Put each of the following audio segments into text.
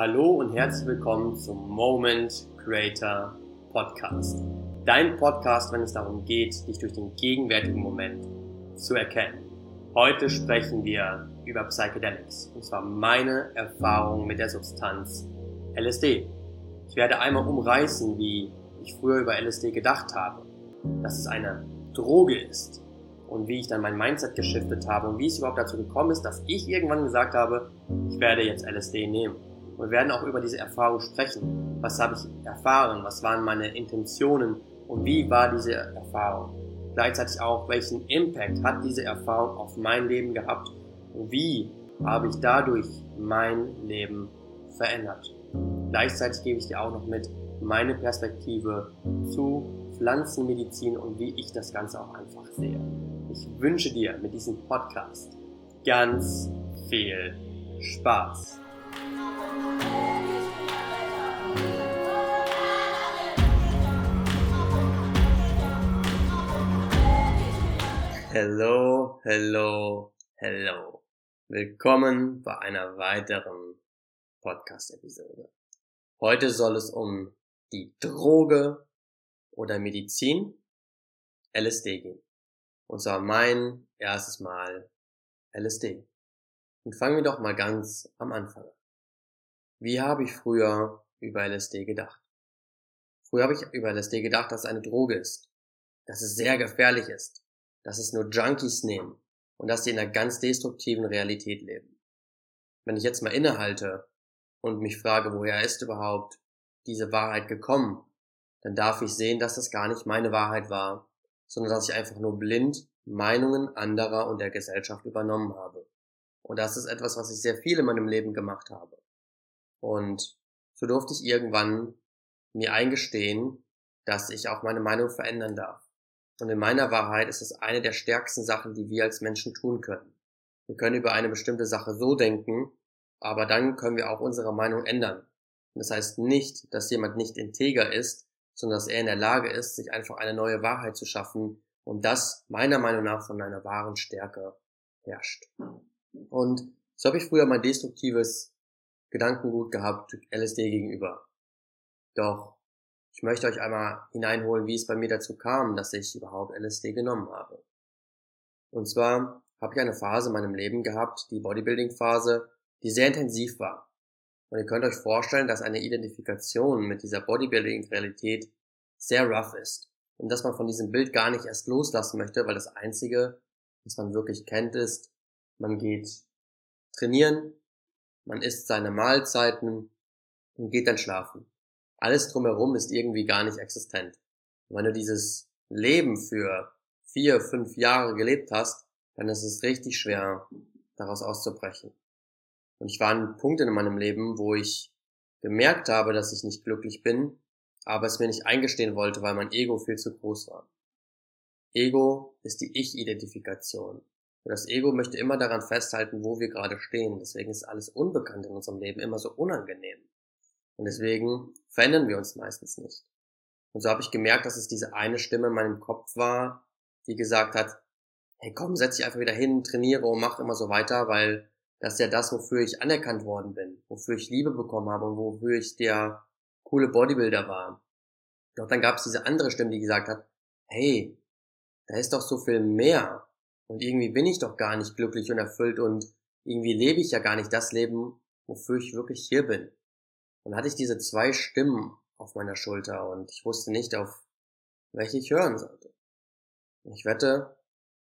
Hallo und herzlich willkommen zum Moment Creator Podcast. Dein Podcast, wenn es darum geht, dich durch den gegenwärtigen Moment zu erkennen. Heute sprechen wir über Psychedelics und zwar meine Erfahrung mit der Substanz LSD. Ich werde einmal umreißen, wie ich früher über LSD gedacht habe, dass es eine Droge ist und wie ich dann mein Mindset geschiftet habe und wie es überhaupt dazu gekommen ist, dass ich irgendwann gesagt habe, ich werde jetzt LSD nehmen. Und wir werden auch über diese Erfahrung sprechen. Was habe ich erfahren? Was waren meine Intentionen? Und wie war diese Erfahrung? Gleichzeitig auch, welchen Impact hat diese Erfahrung auf mein Leben gehabt? Und wie habe ich dadurch mein Leben verändert? Gleichzeitig gebe ich dir auch noch mit meine Perspektive zu Pflanzenmedizin und wie ich das Ganze auch einfach sehe. Ich wünsche dir mit diesem Podcast ganz viel Spaß. Hello, hello, hello. Willkommen bei einer weiteren Podcast-Episode. Heute soll es um die Droge oder Medizin LSD gehen. Und zwar mein erstes Mal LSD. Und fangen wir doch mal ganz am Anfang an. Wie habe ich früher über LSD gedacht? Früher habe ich über LSD gedacht, dass es eine Droge ist, dass es sehr gefährlich ist, dass es nur Junkies nehmen und dass sie in einer ganz destruktiven Realität leben. Wenn ich jetzt mal innehalte und mich frage, woher ist überhaupt diese Wahrheit gekommen, dann darf ich sehen, dass das gar nicht meine Wahrheit war, sondern dass ich einfach nur blind Meinungen anderer und der Gesellschaft übernommen habe. Und das ist etwas, was ich sehr viel in meinem Leben gemacht habe. Und so durfte ich irgendwann mir eingestehen, dass ich auch meine Meinung verändern darf. Und in meiner Wahrheit ist es eine der stärksten Sachen, die wir als Menschen tun können. Wir können über eine bestimmte Sache so denken, aber dann können wir auch unsere Meinung ändern. Und das heißt nicht, dass jemand nicht integer ist, sondern dass er in der Lage ist, sich einfach eine neue Wahrheit zu schaffen und das meiner Meinung nach von einer wahren Stärke herrscht. Und so habe ich früher mein destruktives Gedankengut gehabt LSD gegenüber. Doch ich möchte euch einmal hineinholen, wie es bei mir dazu kam, dass ich überhaupt LSD genommen habe. Und zwar habe ich eine Phase in meinem Leben gehabt, die Bodybuilding-Phase, die sehr intensiv war. Und ihr könnt euch vorstellen, dass eine Identifikation mit dieser Bodybuilding-Realität sehr rough ist. Und dass man von diesem Bild gar nicht erst loslassen möchte, weil das Einzige, was man wirklich kennt, ist, man geht trainieren, man isst seine Mahlzeiten und geht dann schlafen. Alles drumherum ist irgendwie gar nicht existent. Und wenn du dieses Leben für vier, fünf Jahre gelebt hast, dann ist es richtig schwer, daraus auszubrechen. Und ich war an Punkten in meinem Leben, wo ich gemerkt habe, dass ich nicht glücklich bin, aber es mir nicht eingestehen wollte, weil mein Ego viel zu groß war. Ego ist die Ich-Identifikation. Das Ego möchte immer daran festhalten, wo wir gerade stehen. Deswegen ist alles Unbekannt in unserem Leben immer so unangenehm. Und deswegen verändern wir uns meistens nicht. Und so habe ich gemerkt, dass es diese eine Stimme in meinem Kopf war, die gesagt hat, hey komm, setz dich einfach wieder hin, trainiere und mach immer so weiter, weil das ist ja das, wofür ich anerkannt worden bin, wofür ich Liebe bekommen habe und wofür ich der coole Bodybuilder war. Doch dann gab es diese andere Stimme, die gesagt hat, hey, da ist doch so viel mehr. Und irgendwie bin ich doch gar nicht glücklich und erfüllt und irgendwie lebe ich ja gar nicht das Leben, wofür ich wirklich hier bin. Und hatte ich diese zwei Stimmen auf meiner Schulter und ich wusste nicht, auf welche ich hören sollte. Und ich wette,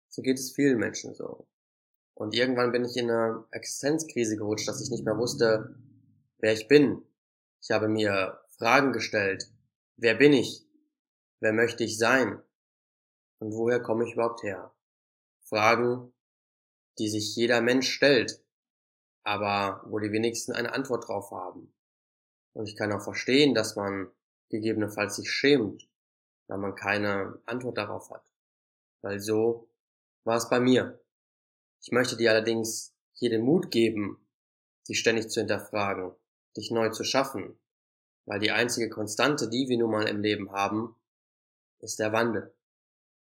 so geht es vielen Menschen so. Und irgendwann bin ich in eine Existenzkrise gerutscht, dass ich nicht mehr wusste, wer ich bin. Ich habe mir Fragen gestellt. Wer bin ich? Wer möchte ich sein? Und woher komme ich überhaupt her? Fragen, die sich jeder Mensch stellt, aber wo die wenigsten eine Antwort drauf haben. Und ich kann auch verstehen, dass man gegebenenfalls sich schämt, weil man keine Antwort darauf hat. Weil so war es bei mir. Ich möchte dir allerdings hier den Mut geben, dich ständig zu hinterfragen, dich neu zu schaffen, weil die einzige Konstante, die wir nun mal im Leben haben, ist der Wandel.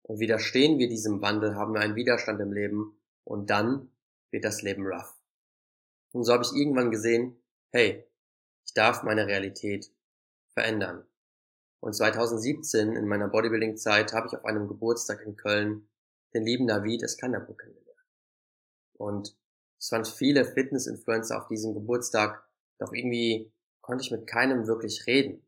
Und widerstehen wir diesem Wandel, haben wir einen Widerstand im Leben und dann wird das Leben rough. Und so habe ich irgendwann gesehen, hey, ich darf meine Realität verändern. Und 2017 in meiner Bodybuilding-Zeit habe ich auf einem Geburtstag in Köln den lieben David Eskandabu kennengelernt. Und es waren viele Fitness-Influencer auf diesem Geburtstag, doch irgendwie konnte ich mit keinem wirklich reden.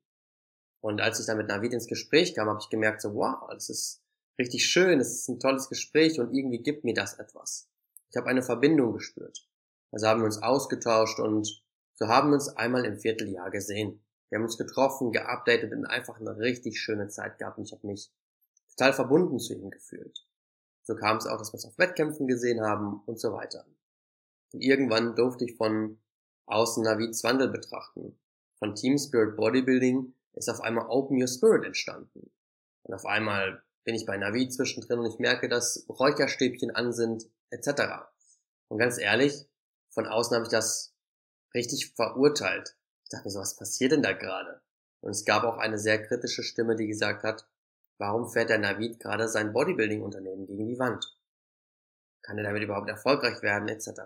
Und als ich dann mit Navid ins Gespräch kam, habe ich gemerkt, so wow, das ist richtig schön, es ist ein tolles Gespräch und irgendwie gibt mir das etwas. Ich habe eine Verbindung gespürt. Also haben wir uns ausgetauscht und so haben wir uns einmal im Vierteljahr gesehen. Wir haben uns getroffen, geupdatet und einfach eine richtig schöne Zeit gehabt und ich habe mich total verbunden zu ihm gefühlt. So kam es auch, dass wir uns auf Wettkämpfen gesehen haben und so weiter. Und irgendwann durfte ich von außen Navids Wandel betrachten. Von Team Spirit Bodybuilding ist auf einmal Open Your Spirit entstanden. Und auf einmal bin ich bei Navid zwischendrin und ich merke, dass Räucherstäbchen an sind, etc. Und ganz ehrlich, von außen habe ich das richtig verurteilt. Ich dachte mir so, was passiert denn da gerade? Und es gab auch eine sehr kritische Stimme, die gesagt hat, warum fährt der Navid gerade sein Bodybuilding-Unternehmen gegen die Wand? Kann er damit überhaupt erfolgreich werden, etc.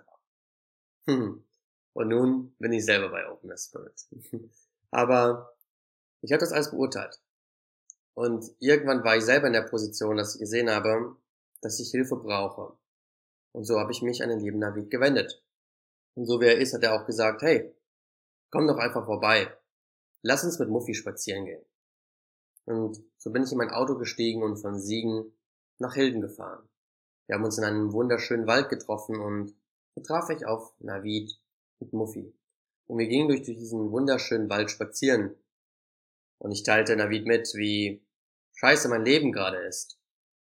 Hm. Und nun bin ich selber bei Open Spirit. Aber ich habe das alles beurteilt. Und irgendwann war ich selber in der Position, dass ich gesehen habe, dass ich Hilfe brauche. Und so habe ich mich an den lieben Navid gewendet. Und so wie er ist, hat er auch gesagt, hey, komm doch einfach vorbei. Lass uns mit Muffy spazieren gehen. Und so bin ich in mein Auto gestiegen und von Siegen nach Hilden gefahren. Wir haben uns in einem wunderschönen Wald getroffen und so traf ich auf Navid und Muffy. Und wir gingen durch diesen wunderschönen Wald spazieren. Und ich teilte Navid mit, wie scheiße mein Leben gerade ist.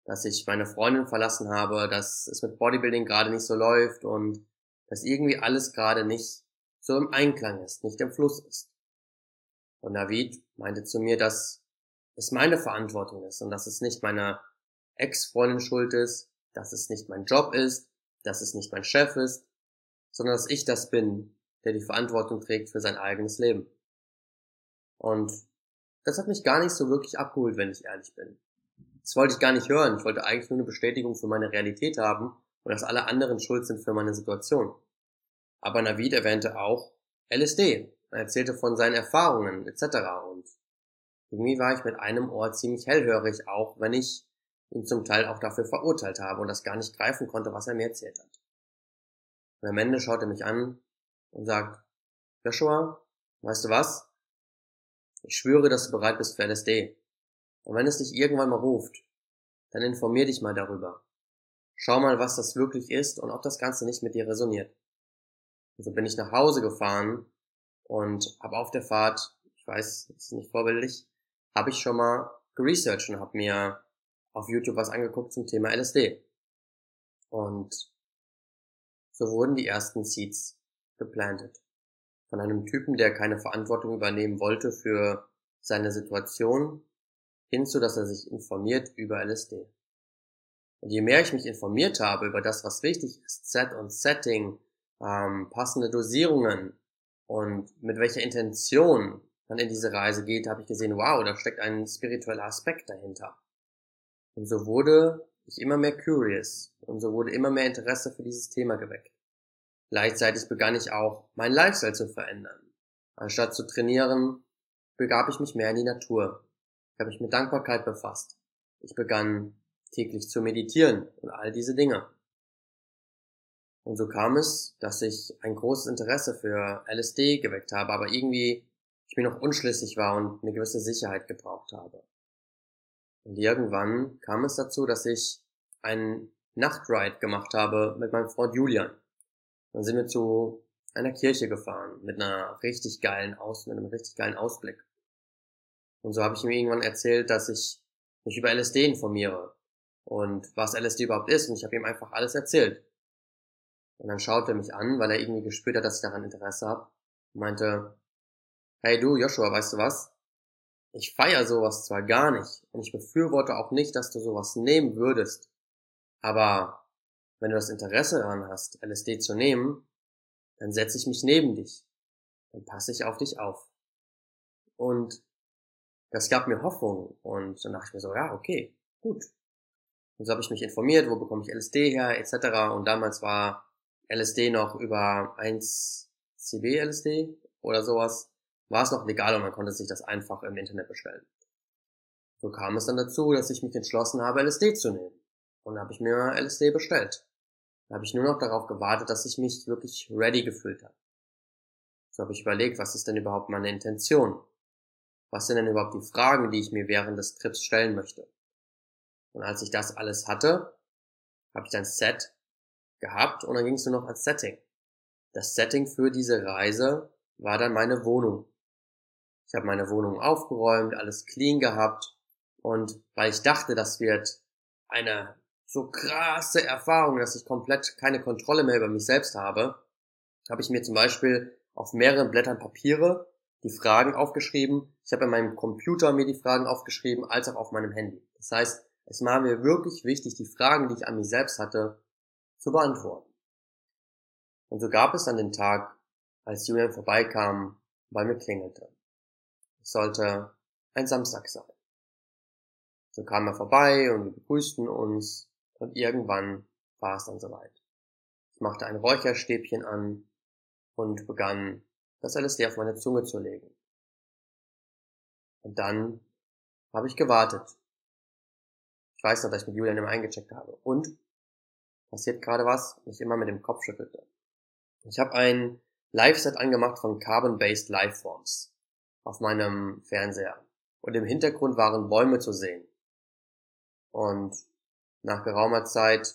Dass ich meine Freundin verlassen habe, dass es mit Bodybuilding gerade nicht so läuft und dass irgendwie alles gerade nicht so im Einklang ist, nicht im Fluss ist. Und Navid meinte zu mir, dass es meine Verantwortung ist und dass es nicht meiner Ex-Freundin schuld ist, dass es nicht mein Job ist, dass es nicht mein Chef ist, sondern dass ich das bin, der die Verantwortung trägt für sein eigenes Leben. Und das hat mich gar nicht so wirklich abgeholt, wenn ich ehrlich bin. Das wollte ich gar nicht hören. Ich wollte eigentlich nur eine Bestätigung für meine Realität haben und dass alle anderen schuld sind für meine Situation. Aber Navid erwähnte auch LSD. Er erzählte von seinen Erfahrungen etc. Und irgendwie war ich mit einem Ohr ziemlich hellhörig, auch wenn ich ihn zum Teil auch dafür verurteilt habe und das gar nicht greifen konnte, was er mir erzählt hat. Und am Ende schaut er mich an und sagt, Joshua, weißt du was? Ich schwöre, dass du bereit bist für LSD. Und wenn es dich irgendwann mal ruft, dann informier dich mal darüber. Schau mal, was das wirklich ist und ob das Ganze nicht mit dir resoniert. Und so bin ich nach Hause gefahren und habe auf der Fahrt, ich weiß, ist nicht vorbildlich, habe ich schon mal geresearched und habe mir auf YouTube was angeguckt zum Thema LSD. Und so wurden die ersten Seeds geplantet. Von einem Typen, der keine Verantwortung übernehmen wollte für seine Situation, hinzu, dass er sich informiert über LSD. Und je mehr ich mich informiert habe über das, was wichtig ist, Set und Setting, ähm, passende Dosierungen und mit welcher Intention man in diese Reise geht, habe ich gesehen, wow, da steckt ein spiritueller Aspekt dahinter. Und so wurde ich immer mehr curious und so wurde immer mehr Interesse für dieses Thema geweckt. Gleichzeitig begann ich auch, meinen Lifestyle zu verändern. Anstatt zu trainieren, begab ich mich mehr in die Natur. Ich habe mich mit Dankbarkeit befasst. Ich begann täglich zu meditieren und all diese Dinge. Und so kam es, dass ich ein großes Interesse für LSD geweckt habe, aber irgendwie ich mir noch unschlüssig war und eine gewisse Sicherheit gebraucht habe. Und irgendwann kam es dazu, dass ich einen Nachtride gemacht habe mit meinem Freund Julian. Dann sind wir zu einer Kirche gefahren mit einer richtig geilen Aus, mit einem richtig geilen Ausblick. Und so habe ich ihm irgendwann erzählt, dass ich mich über LSD informiere und was LSD überhaupt ist. Und ich habe ihm einfach alles erzählt. Und dann schaut er mich an, weil er irgendwie gespürt hat, dass ich daran Interesse habe. Und meinte, hey du Joshua, weißt du was? Ich feier sowas zwar gar nicht und ich befürworte auch nicht, dass du sowas nehmen würdest. Aber wenn du das Interesse daran hast, LSD zu nehmen, dann setze ich mich neben dich. Dann passe ich auf dich auf. Und das gab mir Hoffnung und dann dachte ich mir so, ja, okay, gut. Und so habe ich mich informiert, wo bekomme ich LSD her, etc. Und damals war LSD noch über 1 CB LSD oder sowas. war es noch legal und man konnte sich das einfach im Internet bestellen. So kam es dann dazu, dass ich mich entschlossen habe, LSD zu nehmen. Und dann habe ich mir LSD bestellt. Da habe ich nur noch darauf gewartet, dass ich mich wirklich ready gefühlt habe. So habe ich überlegt, was ist denn überhaupt meine Intention? Was sind denn überhaupt die Fragen, die ich mir während des Trips stellen möchte? Und als ich das alles hatte, habe ich ein Set gehabt und dann ging es nur noch als Setting. Das Setting für diese Reise war dann meine Wohnung. Ich habe meine Wohnung aufgeräumt, alles clean gehabt und weil ich dachte, das wird eine so krasse Erfahrung, dass ich komplett keine Kontrolle mehr über mich selbst habe, habe ich mir zum Beispiel auf mehreren Blättern Papiere die Fragen aufgeschrieben. Ich habe in meinem Computer mir die Fragen aufgeschrieben, als auch auf meinem Handy. Das heißt, es war mir wirklich wichtig, die Fragen, die ich an mich selbst hatte, zu beantworten. Und so gab es dann den Tag, als Julian vorbeikam bei mir klingelte. Es sollte ein Samstag sein. So kam er vorbei und wir begrüßten uns und irgendwann war es dann soweit. Ich machte ein Räucherstäbchen an und begann, das LSD auf meine Zunge zu legen. Und dann habe ich gewartet. Ich weiß noch, dass ich mit Julian immer eingecheckt habe. Und passiert gerade was, ich immer mit dem Kopf schüttelte. Ich habe ein Live-Set angemacht von Carbon-Based Lifeforms auf meinem Fernseher. Und im Hintergrund waren Bäume zu sehen. Und nach geraumer Zeit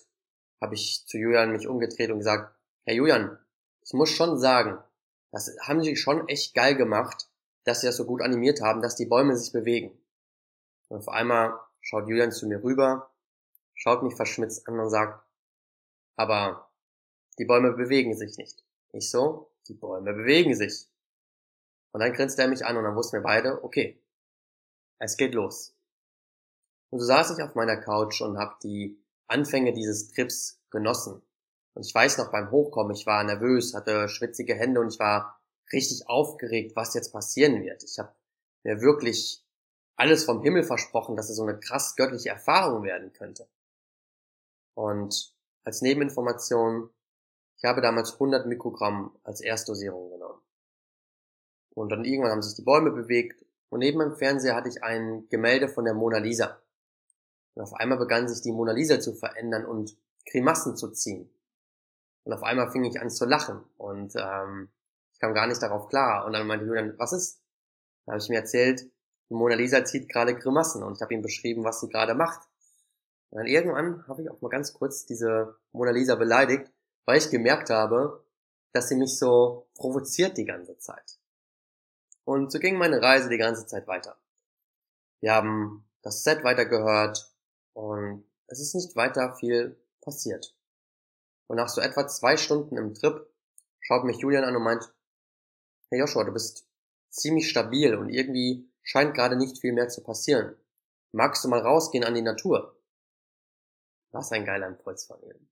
habe ich zu Julian mich umgedreht und gesagt, Herr Julian, ich muss schon sagen, das haben sie schon echt geil gemacht, dass sie das so gut animiert haben, dass die Bäume sich bewegen. Und auf einmal schaut Julian zu mir rüber, schaut mich verschmitzt an und sagt, aber die Bäume bewegen sich nicht. Ich so, die Bäume bewegen sich. Und dann grinste er mich an und dann wussten wir beide, okay, es geht los. Und so saß ich auf meiner Couch und habe die Anfänge dieses Trips genossen. Und ich weiß noch beim Hochkommen, ich war nervös, hatte schwitzige Hände und ich war richtig aufgeregt, was jetzt passieren wird. Ich habe mir wirklich alles vom Himmel versprochen, dass es so eine krass göttliche Erfahrung werden könnte. Und als Nebeninformation, ich habe damals 100 Mikrogramm als Erstdosierung genommen. Und dann irgendwann haben sich die Bäume bewegt und neben meinem Fernseher hatte ich ein Gemälde von der Mona Lisa. Und auf einmal begann sich die Mona Lisa zu verändern und Grimassen zu ziehen. Und auf einmal fing ich an zu lachen und ähm, ich kam gar nicht darauf klar. Und dann meinte Julian, was ist? Da habe ich mir erzählt, die Mona Lisa zieht gerade Grimassen und ich habe ihm beschrieben, was sie gerade macht. Und dann irgendwann habe ich auch mal ganz kurz diese Mona Lisa beleidigt, weil ich gemerkt habe, dass sie mich so provoziert die ganze Zeit. Und so ging meine Reise die ganze Zeit weiter. Wir haben das Set weitergehört, und es ist nicht weiter viel passiert. Und nach so etwa zwei Stunden im Trip schaut mich Julian an und meint, hey Joshua, du bist ziemlich stabil und irgendwie scheint gerade nicht viel mehr zu passieren. Magst du mal rausgehen an die Natur? Was ein geiler Impuls von ihm.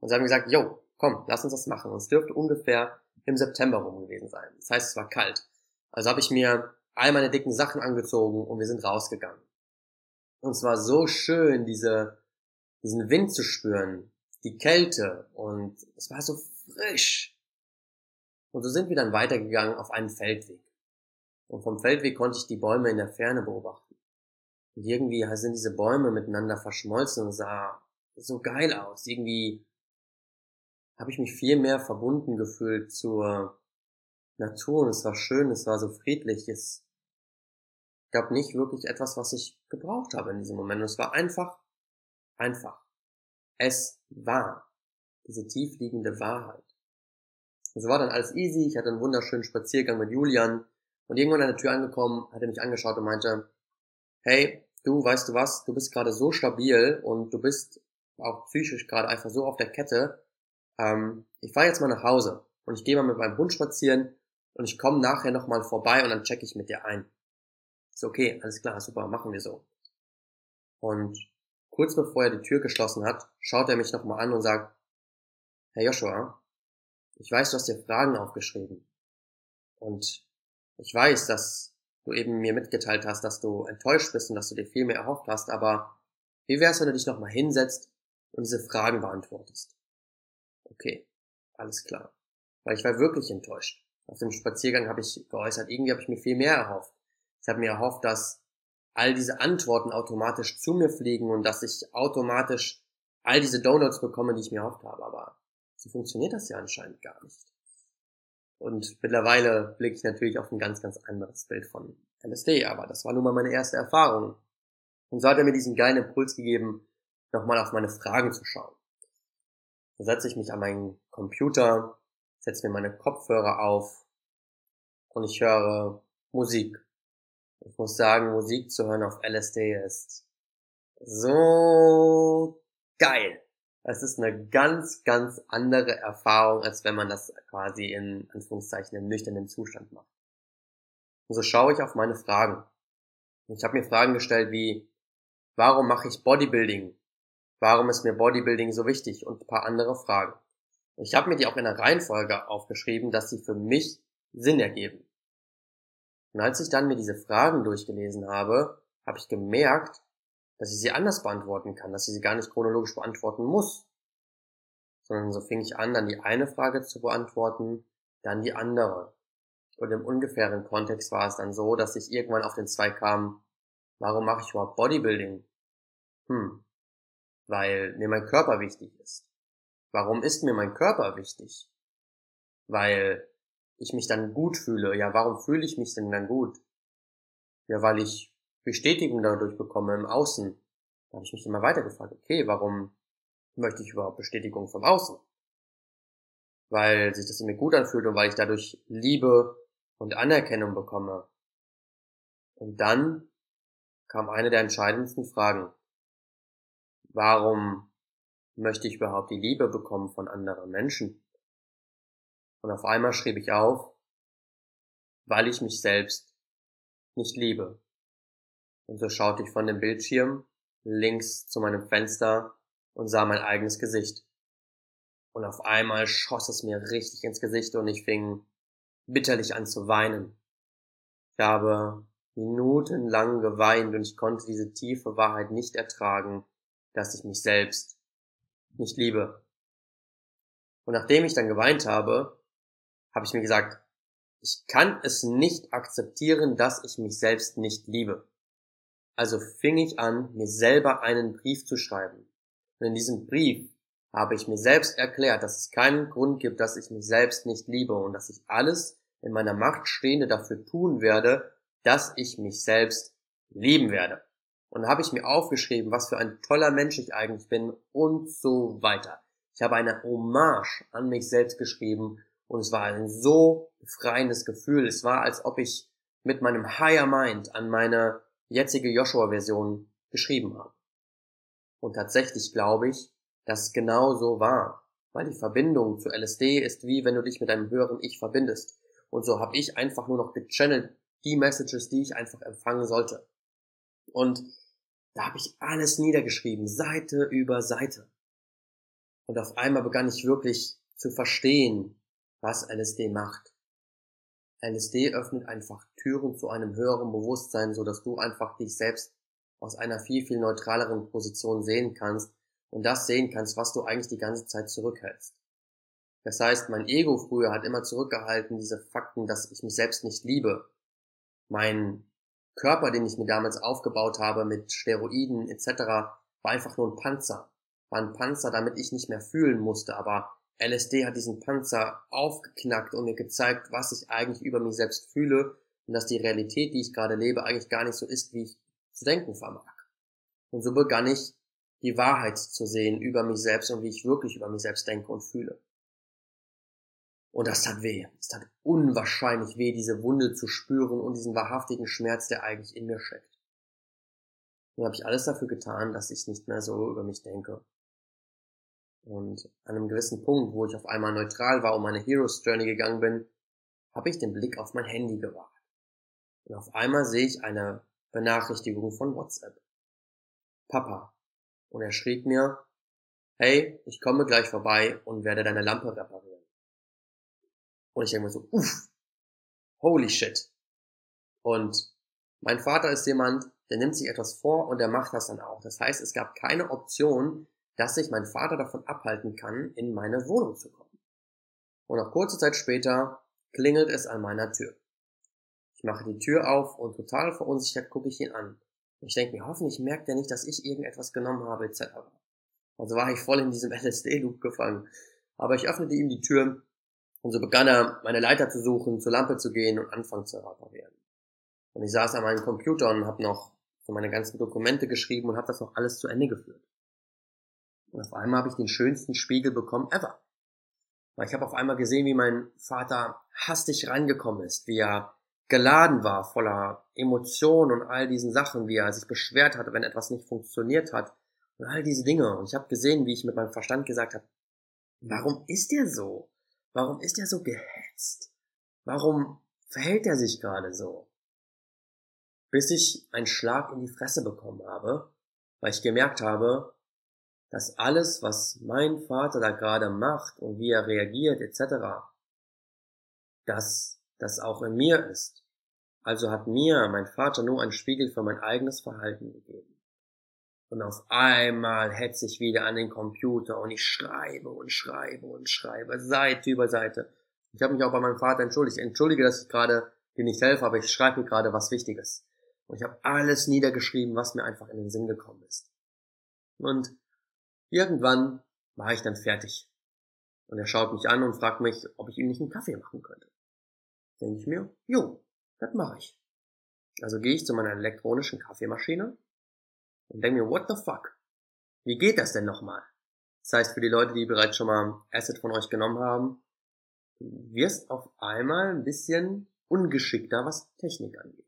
Und sie haben gesagt, yo, komm, lass uns das machen. Und es dürfte ungefähr im September rum gewesen sein. Das heißt, es war kalt. Also habe ich mir all meine dicken Sachen angezogen und wir sind rausgegangen. Und es war so schön, diese, diesen Wind zu spüren, die Kälte und es war so frisch. Und so sind wir dann weitergegangen auf einen Feldweg. Und vom Feldweg konnte ich die Bäume in der Ferne beobachten. Und irgendwie sind diese Bäume miteinander verschmolzen und sah so geil aus. Irgendwie habe ich mich viel mehr verbunden gefühlt zur Natur und es war schön, es war so friedlich, es gab nicht wirklich etwas, was ich gebraucht habe in diesem Moment. Und es war einfach, einfach. Es war diese tiefliegende Wahrheit. Es war dann alles easy, ich hatte einen wunderschönen Spaziergang mit Julian und irgendwann an der Tür angekommen, hat er mich angeschaut und meinte, hey, du, weißt du was, du bist gerade so stabil und du bist auch psychisch gerade einfach so auf der Kette, ähm, ich fahre jetzt mal nach Hause und ich gehe mal mit meinem Hund spazieren und ich komme nachher nochmal vorbei und dann checke ich mit dir ein. Ist okay, alles klar, super, machen wir so. Und kurz bevor er die Tür geschlossen hat, schaut er mich nochmal an und sagt, Herr Joshua, ich weiß, du hast dir Fragen aufgeschrieben. Und ich weiß, dass du eben mir mitgeteilt hast, dass du enttäuscht bist und dass du dir viel mehr erhofft hast, aber wie wär's, wenn du dich nochmal hinsetzt und diese Fragen beantwortest? Okay, alles klar. Weil ich war wirklich enttäuscht. Auf dem Spaziergang habe ich geäußert, irgendwie habe ich mir viel mehr erhofft. Ich habe mir erhofft, dass all diese Antworten automatisch zu mir fliegen und dass ich automatisch all diese Donuts bekomme, die ich mir erhofft habe. Aber so funktioniert das ja anscheinend gar nicht. Und mittlerweile blicke ich natürlich auf ein ganz, ganz anderes Bild von LSD, aber das war nun mal meine erste Erfahrung. Und so hat er mir diesen geilen Impuls gegeben, nochmal auf meine Fragen zu schauen. Da setze ich mich an meinen Computer, setze mir meine Kopfhörer auf und ich höre Musik. Ich muss sagen, Musik zu hören auf LSD ist so geil. Es ist eine ganz, ganz andere Erfahrung, als wenn man das quasi in Anführungszeichen im nüchternen Zustand macht. Und so schaue ich auf meine Fragen. Ich habe mir Fragen gestellt wie, warum mache ich Bodybuilding? Warum ist mir Bodybuilding so wichtig? Und ein paar andere Fragen. Ich habe mir die auch in der Reihenfolge aufgeschrieben, dass sie für mich Sinn ergeben. Und als ich dann mir diese Fragen durchgelesen habe, habe ich gemerkt, dass ich sie anders beantworten kann, dass ich sie gar nicht chronologisch beantworten muss. Sondern so fing ich an, dann die eine Frage zu beantworten, dann die andere. Und im ungefähren Kontext war es dann so, dass ich irgendwann auf den Zweig kam, warum mache ich überhaupt Bodybuilding? Hm, weil mir mein Körper wichtig ist. Warum ist mir mein Körper wichtig? Weil ich mich dann gut fühle. Ja, warum fühle ich mich denn dann gut? Ja, weil ich Bestätigung dadurch bekomme im Außen. Da habe ich mich immer weiter gefragt, okay, warum möchte ich überhaupt Bestätigung vom Außen? Weil sich das in mir gut anfühlt und weil ich dadurch Liebe und Anerkennung bekomme. Und dann kam eine der entscheidendsten Fragen. Warum möchte ich überhaupt die Liebe bekommen von anderen Menschen? Und auf einmal schrieb ich auf, weil ich mich selbst nicht liebe. Und so schaute ich von dem Bildschirm links zu meinem Fenster und sah mein eigenes Gesicht. Und auf einmal schoss es mir richtig ins Gesicht und ich fing bitterlich an zu weinen. Ich habe minutenlang geweint und ich konnte diese tiefe Wahrheit nicht ertragen, dass ich mich selbst nicht liebe. Und nachdem ich dann geweint habe, habe ich mir gesagt, ich kann es nicht akzeptieren, dass ich mich selbst nicht liebe. Also fing ich an, mir selber einen Brief zu schreiben. Und in diesem Brief habe ich mir selbst erklärt, dass es keinen Grund gibt, dass ich mich selbst nicht liebe und dass ich alles in meiner Macht Stehende dafür tun werde, dass ich mich selbst lieben werde. Und habe ich mir aufgeschrieben, was für ein toller Mensch ich eigentlich bin und so weiter. Ich habe eine Hommage an mich selbst geschrieben und es war ein so befreiendes Gefühl. Es war, als ob ich mit meinem Higher Mind an meine jetzige Joshua-Version geschrieben habe. Und tatsächlich glaube ich, dass es genau so war, weil die Verbindung zu LSD ist wie wenn du dich mit einem höheren Ich verbindest. Und so habe ich einfach nur noch gechannelt die Messages, die ich einfach empfangen sollte. Und da habe ich alles niedergeschrieben, Seite über Seite. Und auf einmal begann ich wirklich zu verstehen, was LSD macht. LSD öffnet einfach Türen zu einem höheren Bewusstsein, so dass du einfach dich selbst aus einer viel, viel neutraleren Position sehen kannst und das sehen kannst, was du eigentlich die ganze Zeit zurückhältst. Das heißt, mein Ego früher hat immer zurückgehalten, diese Fakten, dass ich mich selbst nicht liebe. Mein Körper, den ich mir damals aufgebaut habe mit Steroiden etc., war einfach nur ein Panzer. War ein Panzer, damit ich nicht mehr fühlen musste, aber LSD hat diesen Panzer aufgeknackt und mir gezeigt, was ich eigentlich über mich selbst fühle und dass die Realität, die ich gerade lebe, eigentlich gar nicht so ist, wie ich zu denken vermag. Und so begann ich, die Wahrheit zu sehen über mich selbst und wie ich wirklich über mich selbst denke und fühle. Und das tat weh. Es tat unwahrscheinlich weh, diese Wunde zu spüren und diesen wahrhaftigen Schmerz, der eigentlich in mir steckt. Dann habe ich alles dafür getan, dass ich nicht mehr so über mich denke. Und an einem gewissen Punkt, wo ich auf einmal neutral war und meine Heroes Journey gegangen bin, habe ich den Blick auf mein Handy gewahrt. Und auf einmal sehe ich eine Benachrichtigung von WhatsApp. Papa. Und er schrieb mir, hey, ich komme gleich vorbei und werde deine Lampe reparieren. Und ich denke mir so, uff, holy shit. Und mein Vater ist jemand, der nimmt sich etwas vor und der macht das dann auch. Das heißt, es gab keine Option, dass sich mein Vater davon abhalten kann, in meine Wohnung zu kommen. Und auch kurze Zeit später klingelt es an meiner Tür. Ich mache die Tür auf und total verunsichert gucke ich ihn an. Ich denke mir, hoffentlich merkt er nicht, dass ich irgendetwas genommen habe, etc. Also war ich voll in diesem LSD-Loop gefangen. Aber ich öffnete ihm die Tür und so begann er, meine Leiter zu suchen, zur Lampe zu gehen und anfangen zu reparieren. Und ich saß an meinem Computer und habe noch so meine ganzen Dokumente geschrieben und habe das noch alles zu Ende geführt. Und auf einmal habe ich den schönsten Spiegel bekommen ever. Weil ich habe auf einmal gesehen, wie mein Vater hastig reingekommen ist, wie er geladen war voller Emotionen und all diesen Sachen, wie er sich beschwert hat, wenn etwas nicht funktioniert hat und all diese Dinge. Und ich habe gesehen, wie ich mit meinem Verstand gesagt habe, warum ist er so? Warum ist er so gehetzt? Warum verhält er sich gerade so? Bis ich einen Schlag in die Fresse bekommen habe, weil ich gemerkt habe, dass alles, was mein Vater da gerade macht und wie er reagiert etc., dass das auch in mir ist. Also hat mir mein Vater nur einen Spiegel für mein eigenes Verhalten gegeben. Und auf einmal hetze ich wieder an den Computer und ich schreibe und schreibe und schreibe, Seite über Seite. Ich habe mich auch bei meinem Vater entschuldigt. Entschuldige, dass ich gerade dir nicht helfe, aber ich schreibe mir gerade was Wichtiges. Und ich habe alles niedergeschrieben, was mir einfach in den Sinn gekommen ist. Und irgendwann war ich dann fertig. Und er schaut mich an und fragt mich, ob ich ihm nicht einen Kaffee machen könnte. Denke ich mir, jo, das mache ich. Also gehe ich zu meiner elektronischen Kaffeemaschine und denke mir, what the fuck? Wie geht das denn nochmal? Das heißt, für die Leute, die bereits schon mal Asset von euch genommen haben, du wirst auf einmal ein bisschen ungeschickter, was Technik angeht.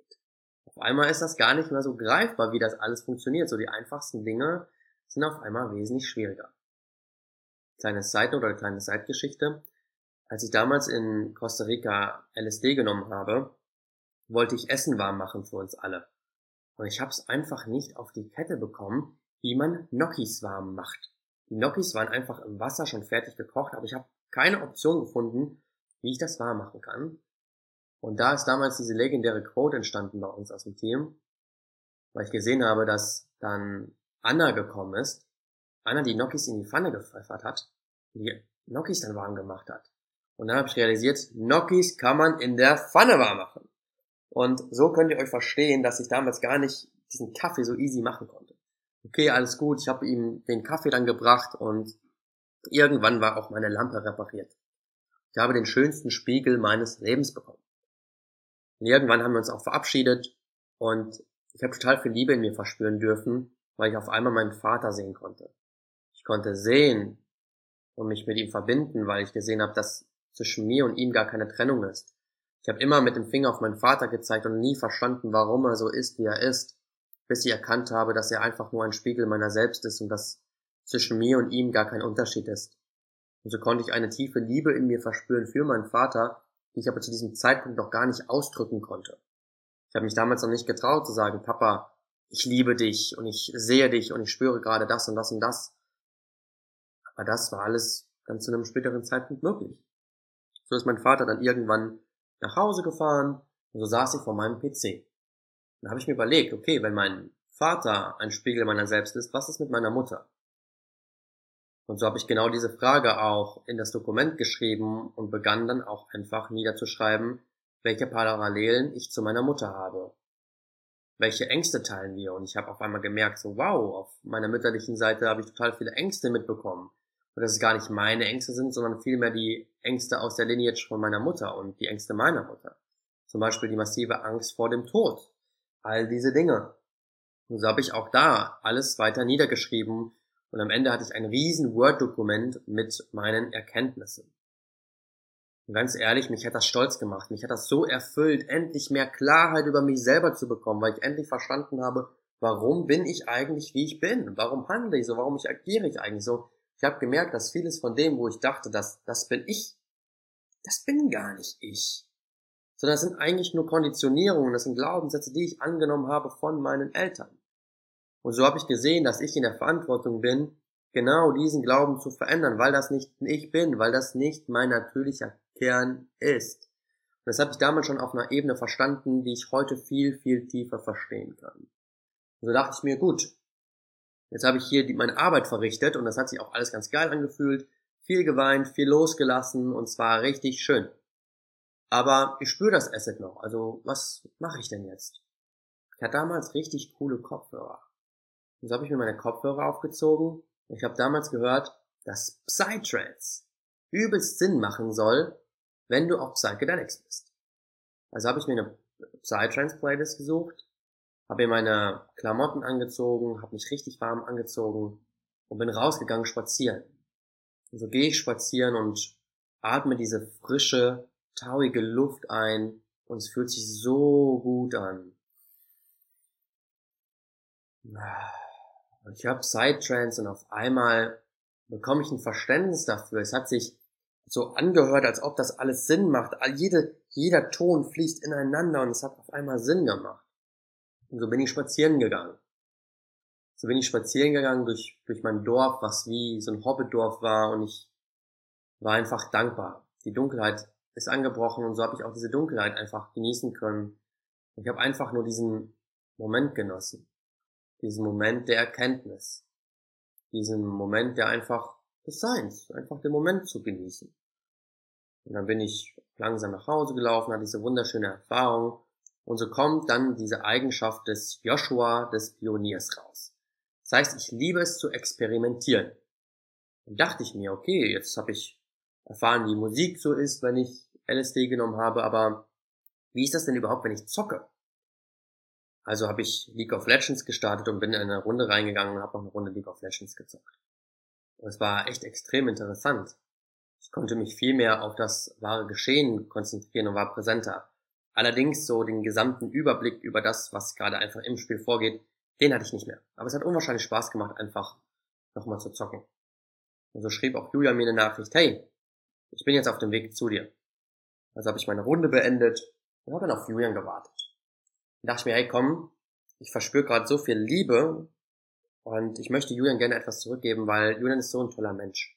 Auf einmal ist das gar nicht mehr so greifbar, wie das alles funktioniert. So die einfachsten Dinge sind auf einmal wesentlich schwieriger. Kleine Side oder kleine Zeitgeschichte. Als ich damals in Costa Rica LSD genommen habe, wollte ich Essen warm machen für uns alle. Und ich habe es einfach nicht auf die Kette bekommen, wie man Gnocchis warm macht. Die Gnocchis waren einfach im Wasser schon fertig gekocht, aber ich habe keine Option gefunden, wie ich das warm machen kann. Und da ist damals diese legendäre Quote entstanden bei uns aus dem Team, weil ich gesehen habe, dass dann Anna gekommen ist, Anna die Gnocchis in die Pfanne gepfeffert hat, die Gnocchis dann warm gemacht hat. Und dann habe ich realisiert, Gnocchis kann man in der Pfanne warm machen. Und so könnt ihr euch verstehen, dass ich damals gar nicht diesen Kaffee so easy machen konnte. Okay, alles gut, ich habe ihm den Kaffee dann gebracht und irgendwann war auch meine Lampe repariert. Ich habe den schönsten Spiegel meines Lebens bekommen. Und irgendwann haben wir uns auch verabschiedet und ich habe total viel Liebe in mir verspüren dürfen, weil ich auf einmal meinen Vater sehen konnte. Ich konnte sehen und mich mit ihm verbinden, weil ich gesehen habe, dass zwischen mir und ihm gar keine Trennung ist. Ich habe immer mit dem Finger auf meinen Vater gezeigt und nie verstanden, warum er so ist, wie er ist, bis ich erkannt habe, dass er einfach nur ein Spiegel meiner selbst ist und dass zwischen mir und ihm gar kein Unterschied ist. Und so konnte ich eine tiefe Liebe in mir verspüren für meinen Vater, die ich aber zu diesem Zeitpunkt noch gar nicht ausdrücken konnte. Ich habe mich damals noch nicht getraut zu sagen, Papa, ich liebe dich und ich sehe dich und ich spüre gerade das und das und das. Aber das war alles dann zu einem späteren Zeitpunkt möglich. So ist mein Vater dann irgendwann nach Hause gefahren und so saß ich vor meinem PC. Dann habe ich mir überlegt, okay, wenn mein Vater ein Spiegel meiner selbst ist, was ist mit meiner Mutter? Und so habe ich genau diese Frage auch in das Dokument geschrieben und begann dann auch einfach niederzuschreiben, welche Parallelen ich zu meiner Mutter habe. Welche Ängste teilen wir? Und ich habe auf einmal gemerkt, so wow, auf meiner mütterlichen Seite habe ich total viele Ängste mitbekommen und dass es gar nicht meine Ängste sind, sondern vielmehr die Ängste aus der Lineage von meiner Mutter und die Ängste meiner Mutter. Zum Beispiel die massive Angst vor dem Tod. All diese Dinge. Und so habe ich auch da alles weiter niedergeschrieben und am Ende hatte ich ein riesen Word-Dokument mit meinen Erkenntnissen. Ganz ehrlich, mich hat das stolz gemacht. Mich hat das so erfüllt, endlich mehr Klarheit über mich selber zu bekommen, weil ich endlich verstanden habe, warum bin ich eigentlich, wie ich bin? Warum handle ich so? Warum ich agiere ich eigentlich so? Ich habe gemerkt, dass vieles von dem, wo ich dachte, dass das bin ich, das bin gar nicht ich. Sondern das sind eigentlich nur Konditionierungen, das sind Glaubenssätze, die ich angenommen habe von meinen Eltern. Und so habe ich gesehen, dass ich in der Verantwortung bin, genau diesen Glauben zu verändern, weil das nicht ich bin, weil das nicht mein natürlicher Kern ist. Und das habe ich damals schon auf einer Ebene verstanden, die ich heute viel, viel tiefer verstehen kann. Und so dachte ich mir, gut, Jetzt habe ich hier die, meine Arbeit verrichtet und das hat sich auch alles ganz geil angefühlt. Viel geweint, viel losgelassen und zwar richtig schön. aber ich spüre das Asset noch. Also was mache ich denn jetzt? Ich hatte damals richtig coole Kopfhörer. Und so habe ich mir meine Kopfhörer aufgezogen. Und ich habe damals gehört, dass Psytrance übelst Sinn machen soll, wenn du auf Psychedelics bist. Also habe ich mir eine Psytrance-Playlist gesucht, habe mir meine Klamotten angezogen, habe mich richtig warm angezogen und bin rausgegangen spazieren. So gehe ich spazieren und atme diese frische, tauige Luft ein und es fühlt sich so gut an. Ich habe Psytrance und auf einmal bekomme ich ein Verständnis dafür. Es hat sich so angehört, als ob das alles Sinn macht. Jede, jeder Ton fließt ineinander und es hat auf einmal Sinn gemacht. Und so bin ich spazieren gegangen. So bin ich spazieren gegangen durch, durch mein Dorf, was wie so ein Hobbitdorf war und ich war einfach dankbar. Die Dunkelheit ist angebrochen und so habe ich auch diese Dunkelheit einfach genießen können. Ich habe einfach nur diesen Moment genossen. Diesen Moment der Erkenntnis. Diesen Moment der einfach des Seins, einfach den Moment zu genießen. Und dann bin ich langsam nach Hause gelaufen, hatte diese wunderschöne Erfahrung. Und so kommt dann diese Eigenschaft des Joshua, des Pioniers raus. Das heißt, ich liebe es zu experimentieren. Dann dachte ich mir, okay, jetzt habe ich erfahren, wie Musik so ist, wenn ich LSD genommen habe, aber wie ist das denn überhaupt, wenn ich zocke? Also habe ich League of Legends gestartet und bin in eine Runde reingegangen und habe noch eine Runde League of Legends gezockt. Es war echt extrem interessant. Ich konnte mich viel mehr auf das wahre Geschehen konzentrieren und war präsenter. Allerdings so den gesamten Überblick über das, was gerade einfach im Spiel vorgeht, den hatte ich nicht mehr. Aber es hat unwahrscheinlich Spaß gemacht, einfach nochmal zu zocken. Und so schrieb auch Julia mir eine Nachricht, hey, ich bin jetzt auf dem Weg zu dir. Also habe ich meine Runde beendet und habe dann auf Julian gewartet. Und dachte ich mir, hey komm, ich verspüre gerade so viel Liebe und ich möchte Julian gerne etwas zurückgeben, weil Julian ist so ein toller Mensch.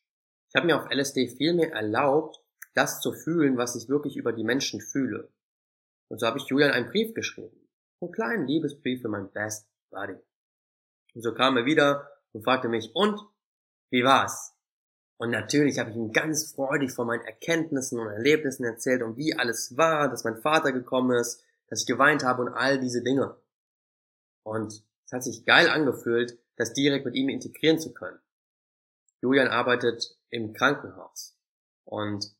Ich habe mir auf LSD viel mehr erlaubt, das zu fühlen, was ich wirklich über die Menschen fühle. Und so habe ich Julian einen Brief geschrieben. Einen kleinen Liebesbrief für mein Best Buddy. Und so kam er wieder und fragte mich, und? Wie war's? Und natürlich habe ich ihm ganz freudig von meinen Erkenntnissen und Erlebnissen erzählt und wie alles war, dass mein Vater gekommen ist, dass ich geweint habe und all diese Dinge. Und es hat sich geil angefühlt, das direkt mit ihm integrieren zu können. Julian arbeitet im Krankenhaus und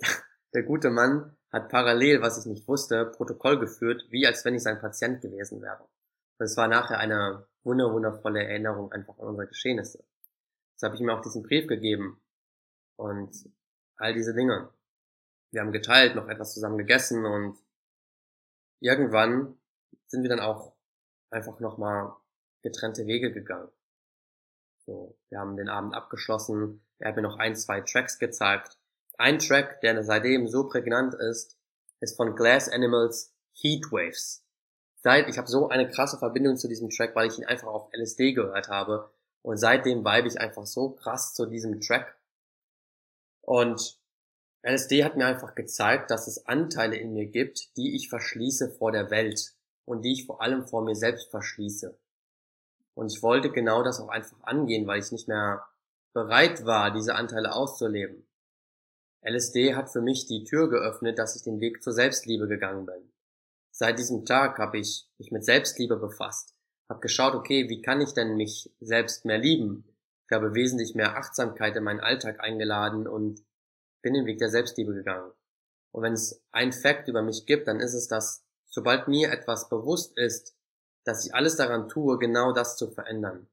der gute Mann hat parallel, was ich nicht wusste, Protokoll geführt, wie als wenn ich sein Patient gewesen wäre. Und es war nachher eine wunderwundervolle Erinnerung einfach an unsere Geschehnisse. Jetzt habe ich ihm auch diesen Brief gegeben und all diese Dinge. Wir haben geteilt, noch etwas zusammen gegessen und irgendwann sind wir dann auch einfach nochmal getrennte Wege gegangen. So, wir haben den Abend abgeschlossen. Er hat mir noch ein, zwei Tracks gezeigt. Ein Track, der seitdem so prägnant ist, ist von Glass Animals Heatwaves. Seit, ich habe so eine krasse Verbindung zu diesem Track, weil ich ihn einfach auf LSD gehört habe und seitdem vibe ich einfach so krass zu diesem Track. Und LSD hat mir einfach gezeigt, dass es Anteile in mir gibt, die ich verschließe vor der Welt und die ich vor allem vor mir selbst verschließe. Und ich wollte genau das auch einfach angehen, weil ich nicht mehr bereit war, diese Anteile auszuleben. LSD hat für mich die Tür geöffnet, dass ich den Weg zur Selbstliebe gegangen bin. Seit diesem Tag habe ich mich mit Selbstliebe befasst habe geschaut, okay, wie kann ich denn mich selbst mehr lieben? Ich habe wesentlich mehr Achtsamkeit in meinen Alltag eingeladen und bin den Weg der Selbstliebe gegangen. Und wenn es ein Fakt über mich gibt, dann ist es, dass sobald mir etwas bewusst ist, dass ich alles daran tue, genau das zu verändern.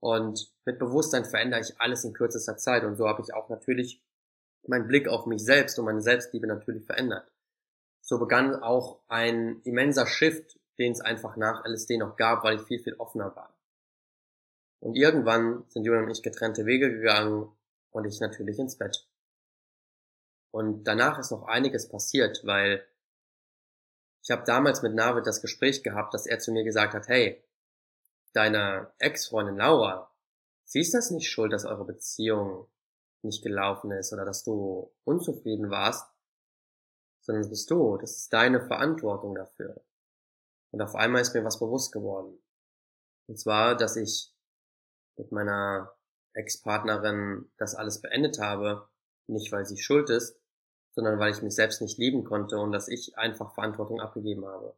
Und mit Bewusstsein verändere ich alles in kürzester Zeit. Und so habe ich auch natürlich meinen Blick auf mich selbst und meine Selbstliebe natürlich verändert. So begann auch ein immenser Shift den es einfach nach LSD noch gab, weil ich viel, viel offener war. Und irgendwann sind Julian und ich getrennte Wege gegangen und ich natürlich ins Bett. Und danach ist noch einiges passiert, weil ich habe damals mit Navid das Gespräch gehabt, dass er zu mir gesagt hat, hey, deine Ex-Freundin Laura, sie ist das nicht schuld, dass eure Beziehung nicht gelaufen ist oder dass du unzufrieden warst, sondern das bist du, das ist deine Verantwortung dafür. Und auf einmal ist mir was bewusst geworden. Und zwar, dass ich mit meiner Ex-Partnerin das alles beendet habe, nicht weil sie schuld ist, sondern weil ich mich selbst nicht lieben konnte und dass ich einfach Verantwortung abgegeben habe.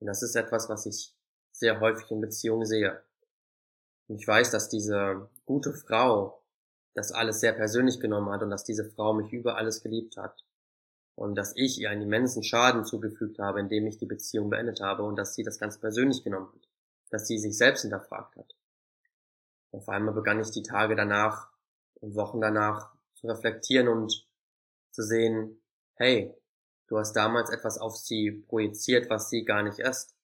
Und das ist etwas, was ich sehr häufig in Beziehungen sehe. Und ich weiß, dass diese gute Frau das alles sehr persönlich genommen hat und dass diese Frau mich über alles geliebt hat. Und dass ich ihr einen immensen Schaden zugefügt habe, indem ich die Beziehung beendet habe und dass sie das ganz persönlich genommen hat. Dass sie sich selbst hinterfragt hat. Auf einmal begann ich die Tage danach und Wochen danach zu reflektieren und zu sehen, hey, du hast damals etwas auf sie projiziert, was sie gar nicht ist.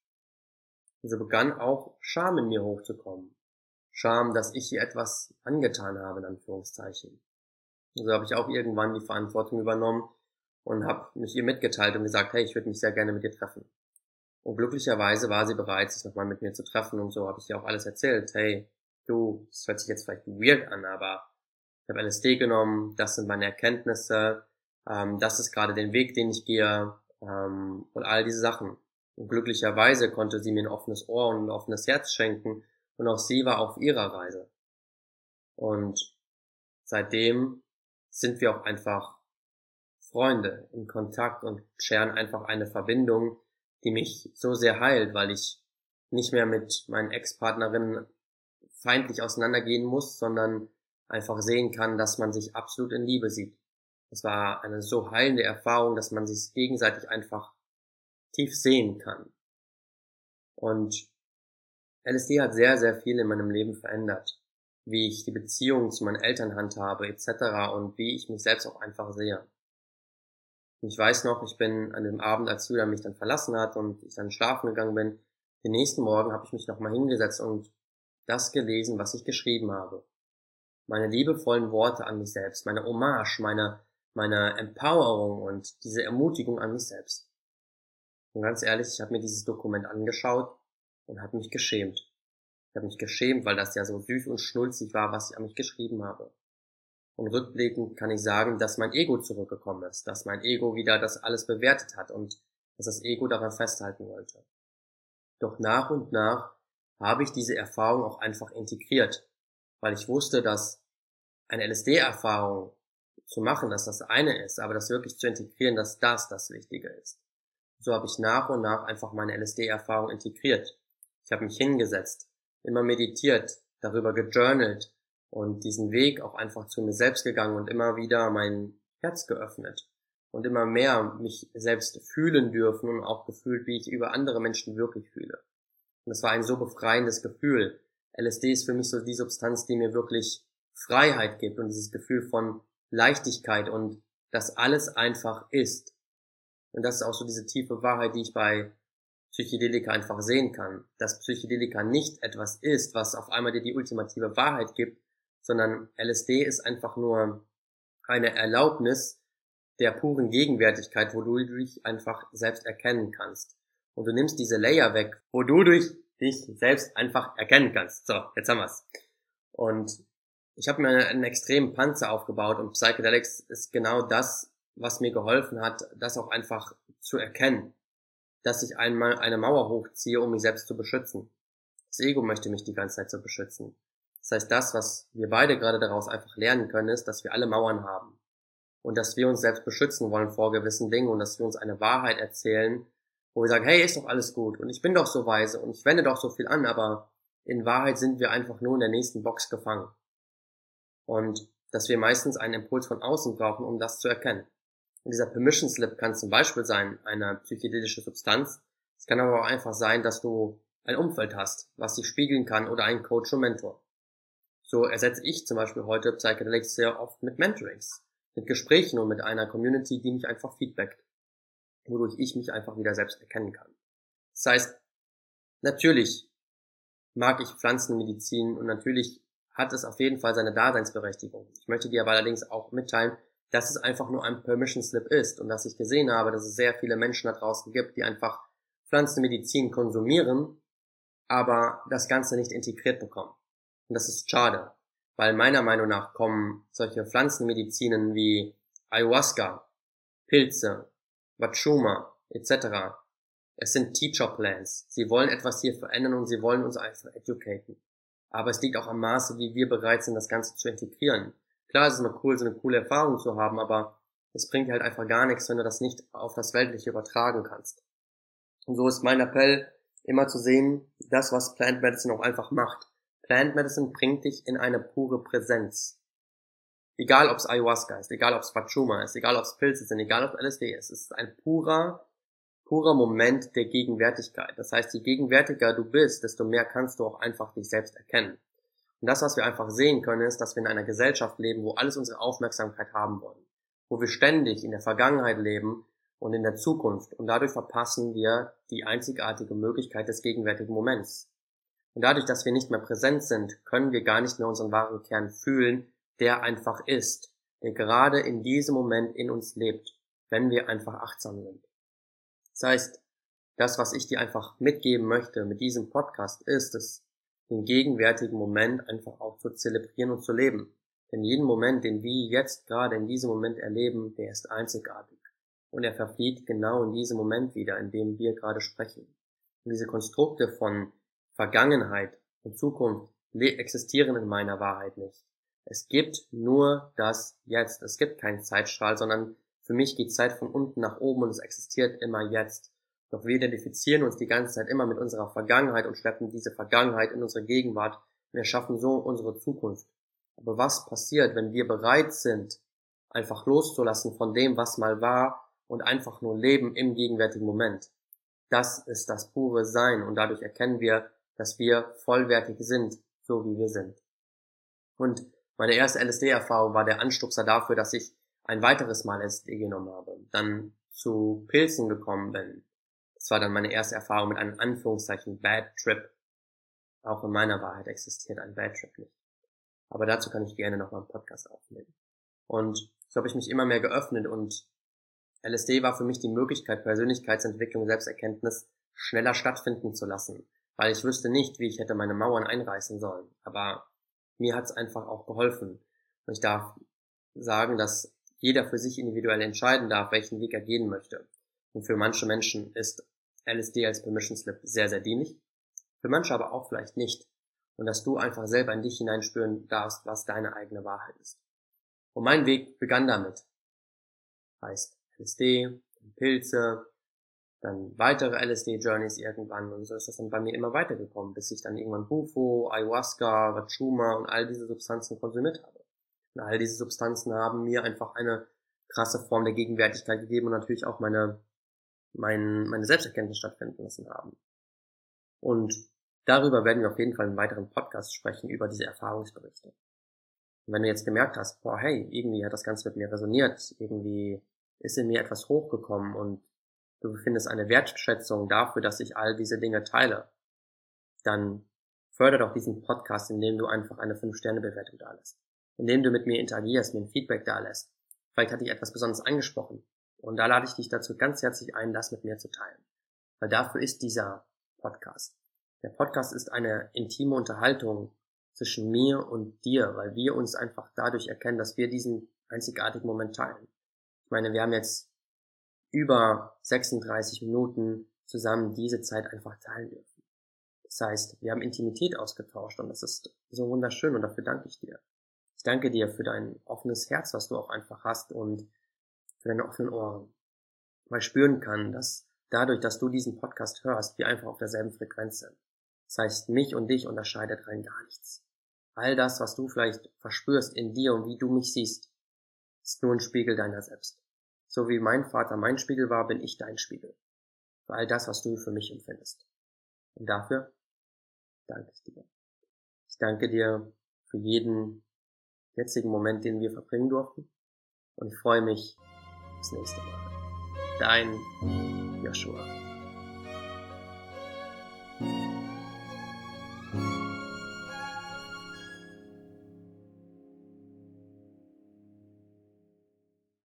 Und so begann auch Scham in mir hochzukommen. Scham, dass ich ihr etwas angetan habe, in Anführungszeichen. So habe ich auch irgendwann die Verantwortung übernommen und habe mich ihr mitgeteilt und gesagt, hey, ich würde mich sehr gerne mit dir treffen. Und glücklicherweise war sie bereit, sich nochmal mit mir zu treffen und so habe ich ihr auch alles erzählt. Hey, du, das hört sich jetzt vielleicht weird an, aber ich habe LSD genommen, das sind meine Erkenntnisse, ähm, das ist gerade den Weg, den ich gehe ähm, und all diese Sachen. Und glücklicherweise konnte sie mir ein offenes Ohr und ein offenes Herz schenken und auch sie war auf ihrer Reise. Und seitdem sind wir auch einfach Freunde in Kontakt und scheren einfach eine Verbindung, die mich so sehr heilt, weil ich nicht mehr mit meinen Ex-Partnerinnen feindlich auseinandergehen muss, sondern einfach sehen kann, dass man sich absolut in Liebe sieht. Es war eine so heilende Erfahrung, dass man sich gegenseitig einfach tief sehen kann. Und LSD hat sehr, sehr viel in meinem Leben verändert. Wie ich die Beziehung zu meinen Eltern handhabe, etc. und wie ich mich selbst auch einfach sehe. ich weiß noch, ich bin an dem Abend, als Julia mich dann verlassen hat und ich dann schlafen gegangen bin, den nächsten Morgen habe ich mich nochmal hingesetzt und das gelesen, was ich geschrieben habe. Meine liebevollen Worte an mich selbst, meine Hommage, meine, meine Empowerung und diese Ermutigung an mich selbst. Und ganz ehrlich, ich habe mir dieses Dokument angeschaut und habe mich geschämt. Ich habe mich geschämt, weil das ja so süß und schnulzig war, was ich an mich geschrieben habe. Und rückblickend kann ich sagen, dass mein Ego zurückgekommen ist, dass mein Ego wieder das alles bewertet hat und dass das Ego daran festhalten wollte. Doch nach und nach habe ich diese Erfahrung auch einfach integriert, weil ich wusste, dass eine LSD-Erfahrung zu machen, dass das eine ist, aber das wirklich zu integrieren, dass das das Wichtige ist. So habe ich nach und nach einfach meine LSD-Erfahrung integriert. Ich habe mich hingesetzt, immer meditiert, darüber gejournalt und diesen Weg auch einfach zu mir selbst gegangen und immer wieder mein Herz geöffnet und immer mehr mich selbst fühlen dürfen und auch gefühlt, wie ich über andere Menschen wirklich fühle. Und es war ein so befreiendes Gefühl. LSD ist für mich so die Substanz, die mir wirklich Freiheit gibt und dieses Gefühl von Leichtigkeit und dass alles einfach ist. Und das ist auch so diese tiefe Wahrheit, die ich bei Psychedelika einfach sehen kann. Dass Psychedelika nicht etwas ist, was auf einmal dir die ultimative Wahrheit gibt, sondern LSD ist einfach nur eine Erlaubnis der puren Gegenwärtigkeit, wo du dich einfach selbst erkennen kannst und du nimmst diese Layer weg, wo du dich selbst einfach erkennen kannst. So, jetzt haben wir's. Und ich habe mir einen extremen Panzer aufgebaut und Psychedelics ist genau das, was mir geholfen hat, das auch einfach zu erkennen. Dass ich einmal eine Mauer hochziehe, um mich selbst zu beschützen. Das Ego möchte mich die ganze Zeit so beschützen. Das heißt, das, was wir beide gerade daraus einfach lernen können, ist, dass wir alle Mauern haben. Und dass wir uns selbst beschützen wollen vor gewissen Dingen und dass wir uns eine Wahrheit erzählen, wo wir sagen, hey, ist doch alles gut und ich bin doch so weise und ich wende doch so viel an, aber in Wahrheit sind wir einfach nur in der nächsten Box gefangen. Und dass wir meistens einen Impuls von außen brauchen, um das zu erkennen. Und dieser Permission Slip kann zum Beispiel sein, eine psychedelische Substanz. Es kann aber auch einfach sein, dass du ein Umfeld hast, was dich spiegeln kann oder einen Coach und Mentor. So ersetze ich zum Beispiel heute Psychedelics sehr oft mit Mentorings, mit Gesprächen und mit einer Community, die mich einfach feedbackt wodurch ich mich einfach wieder selbst erkennen kann. Das heißt, natürlich mag ich Pflanzenmedizin und natürlich hat es auf jeden Fall seine Daseinsberechtigung. Ich möchte dir aber allerdings auch mitteilen, dass es einfach nur ein Permission Slip ist und dass ich gesehen habe, dass es sehr viele Menschen da draußen gibt, die einfach Pflanzenmedizin konsumieren, aber das Ganze nicht integriert bekommen. Und das ist schade, weil meiner Meinung nach kommen solche Pflanzenmedizinen wie Ayahuasca, Pilze, Wachuma etc. Es sind Teacher Plans. Sie wollen etwas hier verändern und sie wollen uns einfach educaten. Aber es liegt auch am Maße, wie wir bereit sind, das Ganze zu integrieren. Klar, es ist immer cool, so eine coole Erfahrung zu haben, aber es bringt halt einfach gar nichts, wenn du das nicht auf das Weltliche übertragen kannst. Und so ist mein Appell, immer zu sehen, das, was Plant Medicine auch einfach macht. Plant Medicine bringt dich in eine pure Präsenz. Egal ob es Ayahuasca ist, egal ob es Pachuma ist, egal ob es Pilze sind, egal ob es LSD ist, es ist ein purer, purer Moment der Gegenwärtigkeit. Das heißt, je gegenwärtiger du bist, desto mehr kannst du auch einfach dich selbst erkennen. Und das, was wir einfach sehen können, ist, dass wir in einer Gesellschaft leben, wo alles unsere Aufmerksamkeit haben wollen. Wo wir ständig in der Vergangenheit leben und in der Zukunft. Und dadurch verpassen wir die einzigartige Möglichkeit des gegenwärtigen Moments. Und dadurch, dass wir nicht mehr präsent sind, können wir gar nicht mehr unseren wahren Kern fühlen, der einfach ist, der gerade in diesem Moment in uns lebt, wenn wir einfach achtsam sind. Das heißt, das, was ich dir einfach mitgeben möchte mit diesem Podcast, ist es, den gegenwärtigen Moment einfach auch zu zelebrieren und zu leben. Denn jeden Moment, den wir jetzt gerade in diesem Moment erleben, der ist einzigartig. Und er verflieht genau in diesem Moment wieder, in dem wir gerade sprechen. Und diese Konstrukte von Vergangenheit und Zukunft existieren in meiner Wahrheit nicht. Es gibt nur das Jetzt. Es gibt keinen Zeitstrahl, sondern für mich geht Zeit von unten nach oben und es existiert immer jetzt. Doch wir identifizieren uns die ganze Zeit immer mit unserer Vergangenheit und schleppen diese Vergangenheit in unsere Gegenwart. Wir schaffen so unsere Zukunft. Aber was passiert, wenn wir bereit sind, einfach loszulassen von dem, was mal war und einfach nur leben im gegenwärtigen Moment? Das ist das pure Sein und dadurch erkennen wir, dass wir vollwertig sind, so wie wir sind. Und meine erste LSD-Erfahrung war der Anstupser dafür, dass ich ein weiteres Mal LSD genommen habe, dann zu Pilzen gekommen bin. Das war dann meine erste Erfahrung mit einem Anführungszeichen Bad Trip. Auch in meiner Wahrheit existiert ein Bad Trip nicht. Aber dazu kann ich gerne nochmal einen Podcast aufnehmen. Und so habe ich mich immer mehr geöffnet und LSD war für mich die Möglichkeit, Persönlichkeitsentwicklung, Selbsterkenntnis schneller stattfinden zu lassen. Weil ich wüsste nicht, wie ich hätte meine Mauern einreißen sollen. Aber mir hat es einfach auch geholfen. Und ich darf sagen, dass jeder für sich individuell entscheiden darf, welchen Weg er gehen möchte. Und für manche Menschen ist LSD als Permission Slip sehr, sehr dienlich. Für manche aber auch vielleicht nicht. Und dass du einfach selber in dich hineinspüren darfst, was deine eigene Wahrheit ist. Und mein Weg begann damit. Heißt LSD, Pilze, dann weitere LSD-Journeys irgendwann und so ist das dann bei mir immer weitergekommen, bis ich dann irgendwann Bufo, Ayahuasca, Wachuma und all diese Substanzen konsumiert habe. Und all diese Substanzen haben mir einfach eine krasse Form der Gegenwärtigkeit gegeben und natürlich auch meine, mein, meine Selbsterkenntnis stattfinden lassen haben. Und darüber werden wir auf jeden Fall in weiteren Podcasts sprechen, über diese Erfahrungsberichte. Und wenn du jetzt gemerkt hast, boah, hey, irgendwie hat das Ganze mit mir resoniert, irgendwie ist in mir etwas hochgekommen und du findest eine Wertschätzung dafür, dass ich all diese Dinge teile, dann förder doch diesen Podcast, indem du einfach eine 5-Sterne-Bewertung da lässt. Indem du mit mir interagierst, mir ein Feedback da lässt. Vielleicht hat dich etwas besonders angesprochen. Und da lade ich dich dazu ganz herzlich ein, das mit mir zu teilen. Weil dafür ist dieser Podcast. Der Podcast ist eine intime Unterhaltung zwischen mir und dir, weil wir uns einfach dadurch erkennen, dass wir diesen einzigartigen Moment teilen. Ich meine, wir haben jetzt über 36 Minuten zusammen diese Zeit einfach teilen dürfen. Das heißt, wir haben Intimität ausgetauscht und das ist so wunderschön und dafür danke ich dir. Ich danke dir für dein offenes Herz, was du auch einfach hast und für deine offenen Ohren. Weil ich spüren kann, dass dadurch, dass du diesen Podcast hörst, wir einfach auf derselben Frequenz sind. Das heißt, mich und dich unterscheidet rein gar nichts. All das, was du vielleicht verspürst in dir und wie du mich siehst, ist nur ein Spiegel deiner selbst. So wie mein Vater mein Spiegel war, bin ich dein Spiegel. Für all das, was du für mich empfindest. Und dafür danke ich dir. Ich danke dir für jeden jetzigen Moment, den wir verbringen durften. Und ich freue mich aufs nächste Mal. Dein Joshua.